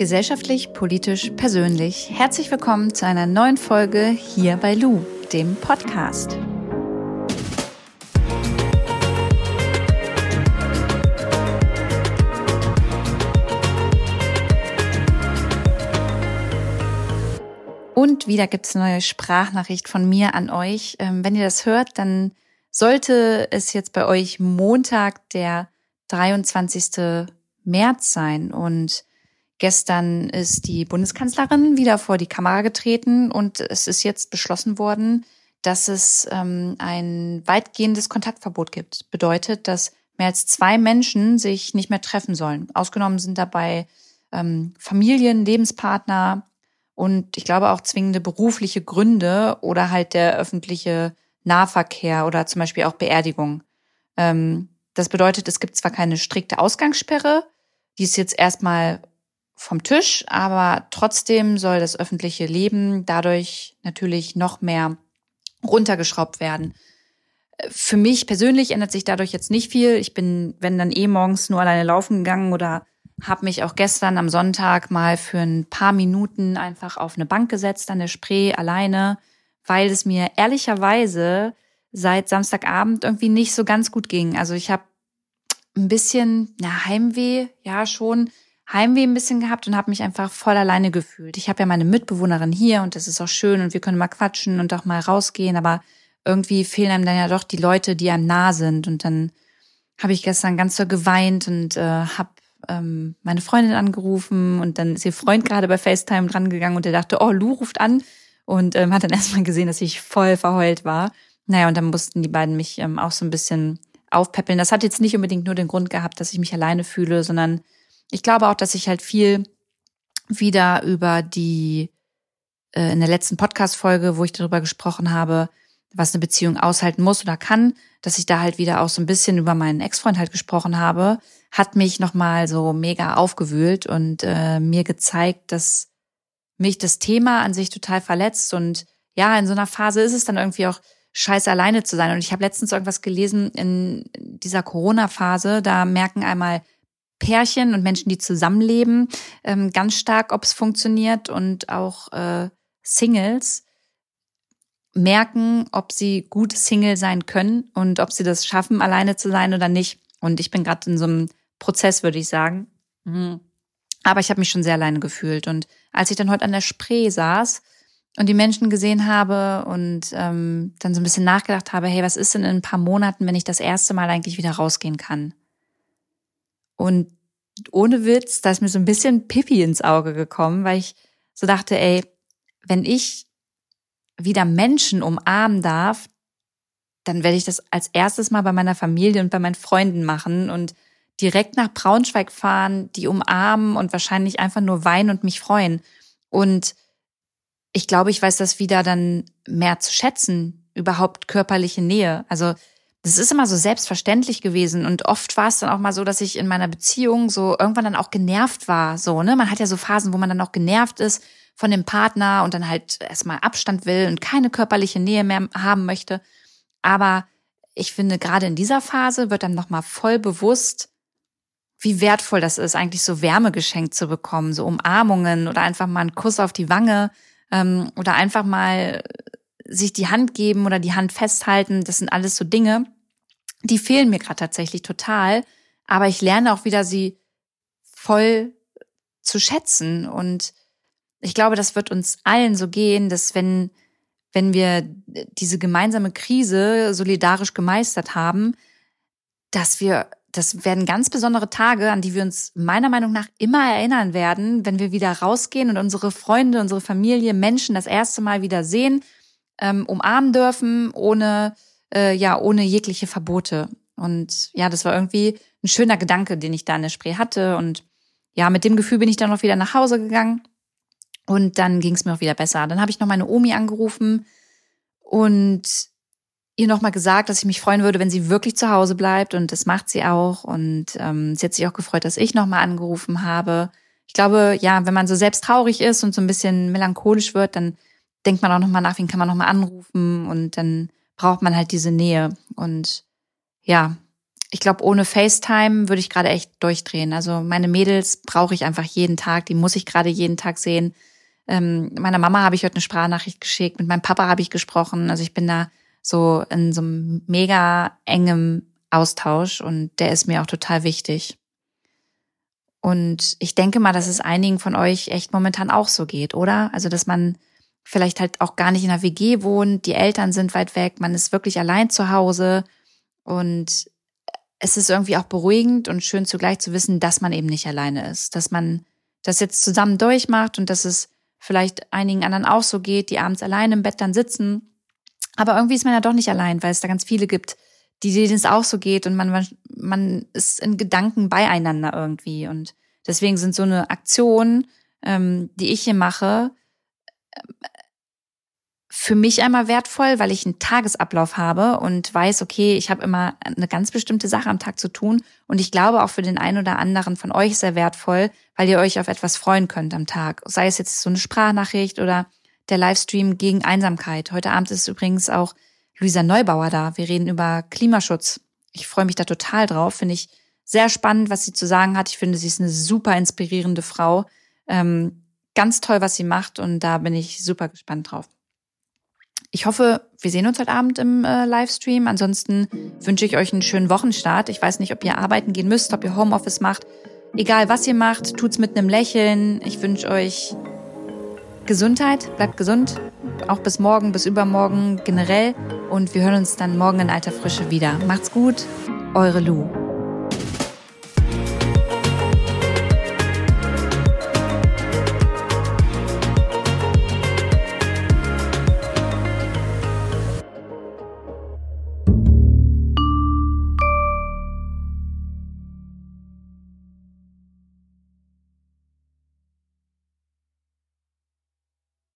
Gesellschaftlich, politisch, persönlich. Herzlich willkommen zu einer neuen Folge hier bei Lou, dem Podcast. Und wieder gibt es eine neue Sprachnachricht von mir an euch. Ähm, wenn ihr das hört, dann sollte es jetzt bei euch Montag, der 23. März sein. Und gestern ist die Bundeskanzlerin wieder vor die Kamera getreten und es ist jetzt beschlossen worden, dass es ähm, ein weitgehendes Kontaktverbot gibt. Bedeutet, dass mehr als zwei Menschen sich nicht mehr treffen sollen. Ausgenommen sind dabei ähm, Familien, Lebenspartner, und ich glaube auch zwingende berufliche Gründe oder halt der öffentliche Nahverkehr oder zum Beispiel auch Beerdigung. Ähm, das bedeutet, es gibt zwar keine strikte Ausgangssperre, die ist jetzt erstmal vom Tisch, aber trotzdem soll das öffentliche Leben dadurch natürlich noch mehr runtergeschraubt werden. Für mich persönlich ändert sich dadurch jetzt nicht viel. Ich bin, wenn dann eh morgens nur alleine laufen gegangen oder habe mich auch gestern am Sonntag mal für ein paar Minuten einfach auf eine Bank gesetzt an der Spree alleine, weil es mir ehrlicherweise seit Samstagabend irgendwie nicht so ganz gut ging. Also ich habe ein bisschen na, Heimweh, ja schon, Heimweh ein bisschen gehabt und habe mich einfach voll alleine gefühlt. Ich habe ja meine Mitbewohnerin hier und das ist auch schön und wir können mal quatschen und auch mal rausgehen, aber irgendwie fehlen einem dann ja doch die Leute, die einem nah sind. Und dann habe ich gestern ganz so geweint und äh, habe ähm, meine Freundin angerufen und dann ist ihr Freund gerade bei FaceTime drangegangen und der dachte, oh, Lou ruft an und ähm, hat dann erstmal gesehen, dass ich voll verheult war. Naja, und dann mussten die beiden mich ähm, auch so ein bisschen aufpäppeln. Das hat jetzt nicht unbedingt nur den Grund gehabt, dass ich mich alleine fühle, sondern ich glaube auch, dass ich halt viel wieder über die äh, in der letzten Podcast-Folge, wo ich darüber gesprochen habe, was eine Beziehung aushalten muss oder kann, dass ich da halt wieder auch so ein bisschen über meinen Ex-Freund halt gesprochen habe, hat mich nochmal so mega aufgewühlt und äh, mir gezeigt, dass mich das Thema an sich total verletzt. Und ja, in so einer Phase ist es dann irgendwie auch scheiße alleine zu sein. Und ich habe letztens irgendwas gelesen in dieser Corona-Phase, da merken einmal Pärchen und Menschen, die zusammenleben, ähm, ganz stark, ob es funktioniert und auch äh, Singles merken, ob sie gut Single sein können und ob sie das schaffen, alleine zu sein oder nicht. Und ich bin gerade in so einem Prozess, würde ich sagen. Mhm. Aber ich habe mich schon sehr alleine gefühlt. Und als ich dann heute an der Spree saß und die Menschen gesehen habe und ähm, dann so ein bisschen nachgedacht habe, hey, was ist denn in ein paar Monaten, wenn ich das erste Mal eigentlich wieder rausgehen kann? Und ohne Witz, da ist mir so ein bisschen Pippi ins Auge gekommen, weil ich so dachte, ey, wenn ich wieder Menschen umarmen darf, dann werde ich das als erstes mal bei meiner Familie und bei meinen Freunden machen und direkt nach Braunschweig fahren, die umarmen und wahrscheinlich einfach nur weinen und mich freuen. Und ich glaube, ich weiß das wieder dann mehr zu schätzen, überhaupt körperliche Nähe. Also das ist immer so selbstverständlich gewesen und oft war es dann auch mal so, dass ich in meiner Beziehung so irgendwann dann auch genervt war, so, ne? Man hat ja so Phasen, wo man dann auch genervt ist von dem Partner und dann halt erstmal Abstand will und keine körperliche Nähe mehr haben möchte. Aber ich finde, gerade in dieser Phase wird dann nochmal voll bewusst, wie wertvoll das ist, eigentlich so Wärme geschenkt zu bekommen, so Umarmungen oder einfach mal einen Kuss auf die Wange ähm, oder einfach mal sich die Hand geben oder die Hand festhalten. Das sind alles so Dinge, die fehlen mir gerade tatsächlich total. Aber ich lerne auch wieder, sie voll zu schätzen und ich glaube, das wird uns allen so gehen, dass wenn, wenn wir diese gemeinsame Krise solidarisch gemeistert haben, dass wir, das werden ganz besondere Tage, an die wir uns meiner Meinung nach immer erinnern werden, wenn wir wieder rausgehen und unsere Freunde, unsere Familie, Menschen das erste Mal wieder sehen, ähm, umarmen dürfen, ohne, äh, ja, ohne jegliche Verbote. Und ja, das war irgendwie ein schöner Gedanke, den ich da in der Spree hatte. Und ja, mit dem Gefühl bin ich dann noch wieder nach Hause gegangen und dann ging es mir auch wieder besser. Dann habe ich noch meine Omi angerufen und ihr nochmal gesagt, dass ich mich freuen würde, wenn sie wirklich zu Hause bleibt. Und das macht sie auch. Und ähm, sie hat sich auch gefreut, dass ich nochmal angerufen habe. Ich glaube, ja, wenn man so selbst traurig ist und so ein bisschen melancholisch wird, dann denkt man auch nochmal nach, wen kann man nochmal anrufen. Und dann braucht man halt diese Nähe. Und ja, ich glaube, ohne FaceTime würde ich gerade echt durchdrehen. Also meine Mädels brauche ich einfach jeden Tag, die muss ich gerade jeden Tag sehen. Ähm, meiner Mama habe ich heute eine Sprachnachricht geschickt, mit meinem Papa habe ich gesprochen. Also ich bin da so in so einem mega engem Austausch und der ist mir auch total wichtig. Und ich denke mal, dass es einigen von euch echt momentan auch so geht, oder? Also, dass man vielleicht halt auch gar nicht in einer WG wohnt, die Eltern sind weit weg, man ist wirklich allein zu Hause und es ist irgendwie auch beruhigend und schön zugleich zu wissen, dass man eben nicht alleine ist, dass man das jetzt zusammen durchmacht und dass es vielleicht einigen anderen auch so geht, die abends allein im Bett dann sitzen. Aber irgendwie ist man ja doch nicht allein, weil es da ganz viele gibt, die denen es auch so geht und man, man ist in Gedanken beieinander irgendwie. Und deswegen sind so eine Aktion, ähm, die ich hier mache, für mich einmal wertvoll, weil ich einen Tagesablauf habe und weiß, okay, ich habe immer eine ganz bestimmte Sache am Tag zu tun. Und ich glaube auch für den einen oder anderen von euch sehr wertvoll, weil ihr euch auf etwas freuen könnt am Tag. Sei es jetzt so eine Sprachnachricht oder der Livestream gegen Einsamkeit. Heute Abend ist übrigens auch Luisa Neubauer da. Wir reden über Klimaschutz. Ich freue mich da total drauf. Finde ich sehr spannend, was sie zu sagen hat. Ich finde, sie ist eine super inspirierende Frau. Ähm, ganz toll, was sie macht und da bin ich super gespannt drauf. Ich hoffe, wir sehen uns heute Abend im äh, Livestream. Ansonsten wünsche ich euch einen schönen Wochenstart. Ich weiß nicht, ob ihr arbeiten gehen müsst, ob ihr Homeoffice macht. Egal, was ihr macht, tut's mit einem Lächeln. Ich wünsche euch Gesundheit, bleibt gesund. Auch bis morgen, bis übermorgen generell. Und wir hören uns dann morgen in alter Frische wieder. Macht's gut, eure Lou.